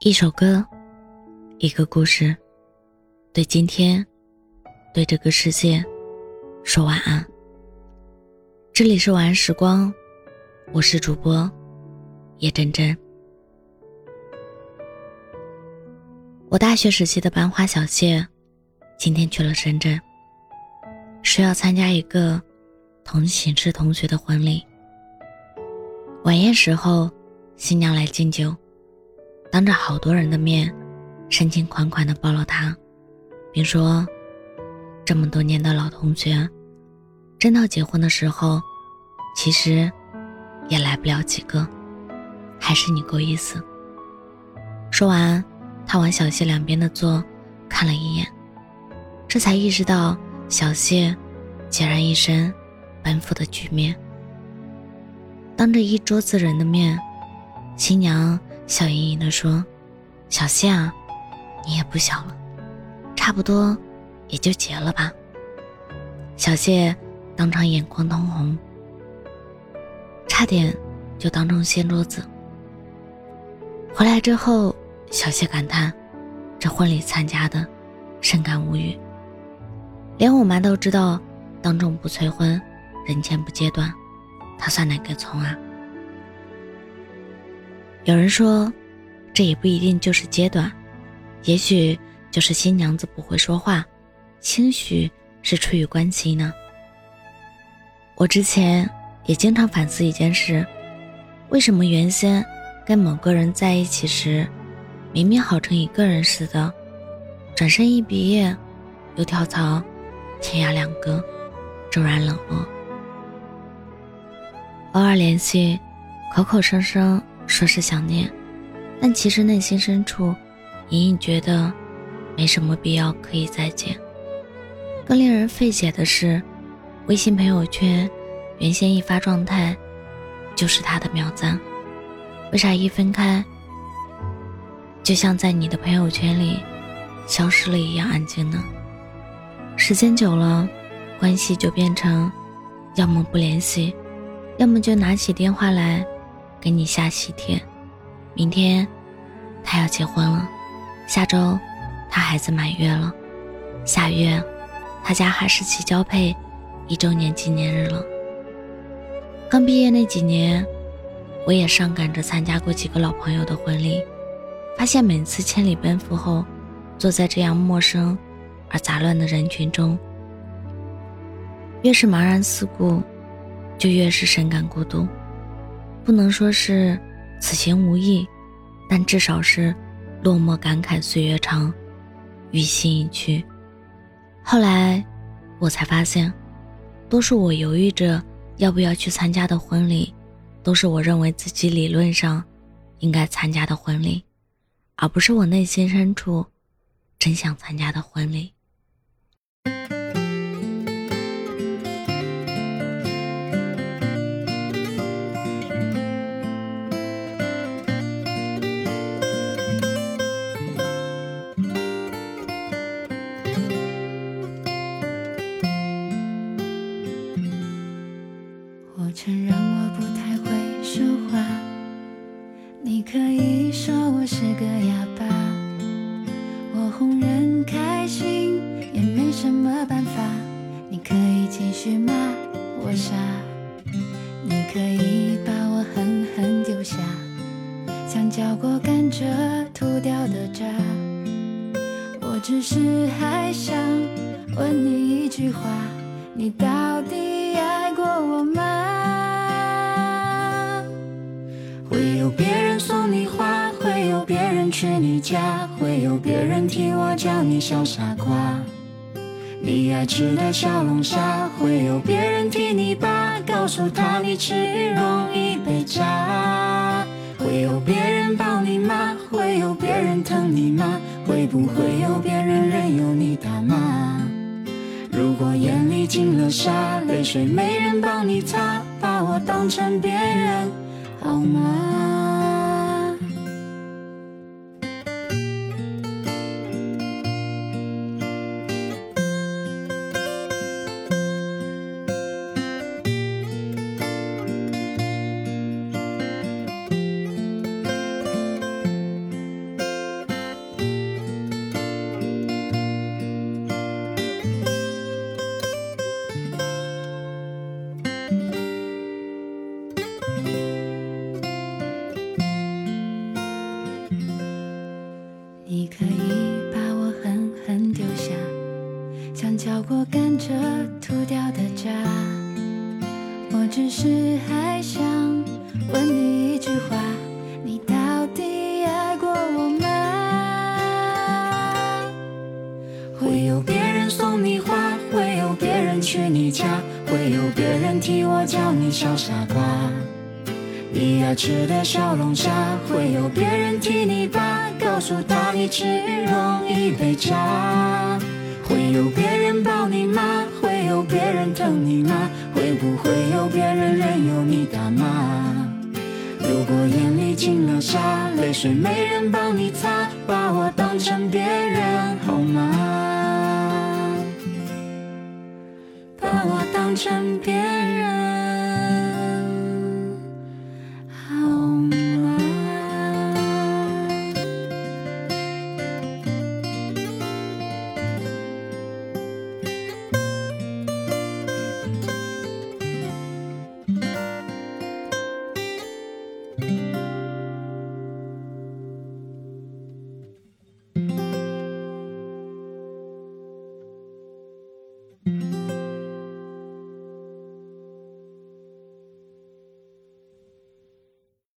一首歌，一个故事，对今天，对这个世界，说晚安。这里是晚安时光，我是主播叶真真。我大学时期的班花小谢，今天去了深圳，是要参加一个同寝室同学的婚礼。晚宴时候，新娘来敬酒。当着好多人的面，深情款款地抱了他，并说：“这么多年的老同学，真到结婚的时候，其实也来不了几个，还是你够意思。”说完，他往小谢两边的座看了一眼，这才意识到小谢孑然一身奔赴的局面。当着一桌子人的面，新娘。笑盈盈地说：“小谢啊，你也不小了，差不多也就结了吧。”小谢当场眼眶通红，差点就当众掀桌子。回来之后，小谢感叹：“这婚礼参加的，深感无语。连我妈都知道，当众不催婚，人前不揭短，他算哪个葱啊？”有人说，这也不一定就是阶段，也许就是新娘子不会说话，兴许是出于关心呢。我之前也经常反思一件事：为什么原先跟某个人在一起时，明明好成一个人似的，转身一毕业，又跳槽，天涯两隔，骤然冷落。偶尔联系，口口声声。说是想念，但其实内心深处隐隐觉得没什么必要可以再见。更令人费解的是，微信朋友圈原先一发状态就是他的秒赞，为啥一分开就像在你的朋友圈里消失了一样安静呢？时间久了，关系就变成要么不联系，要么就拿起电话来。给你下喜帖，明天他要结婚了，下周他孩子满月了，下月他家哈士奇交配一周年纪念日了。刚毕业那几年，我也上赶着参加过几个老朋友的婚礼，发现每次千里奔赴后，坐在这样陌生而杂乱的人群中，越是茫然四顾，就越是深感孤独。不能说是此行无意，但至少是落寞感慨岁月长，余心已去。后来我才发现，多数我犹豫着要不要去参加的婚礼，都是我认为自己理论上应该参加的婚礼，而不是我内心深处真想参加的婚礼。继续骂我傻，你可以把我狠狠丢下，像嚼过甘蔗吐掉的渣，我只是还想问你一句话，你到底爱过我吗？会有别人送你花，会有别人去你家，会有别人替我叫你小傻瓜。你爱吃的小龙虾，会有别人替你扒，告诉他你吃鱼容易被炸。会有别人抱你吗，会有别人疼你吗？会不会有别人任由你打骂？如果眼里进了沙，泪水没人帮你擦，把我当成别人好吗？你可以把我狠狠丢下像嚼过甘蔗吐掉的渣。我只是还想问你一句话你到底爱过我吗？会有别人送你花会有别人去你家会有别人替我叫你小傻瓜。你爱吃的小龙虾，会有别人替你扒，告诉他你吃鱼容易被扎。会有别人抱你吗？会有别人疼你吗？会不会有别人任由你打骂？如果眼里进了沙，泪水没人帮你擦，把我当成别人好吗？把我当成别人。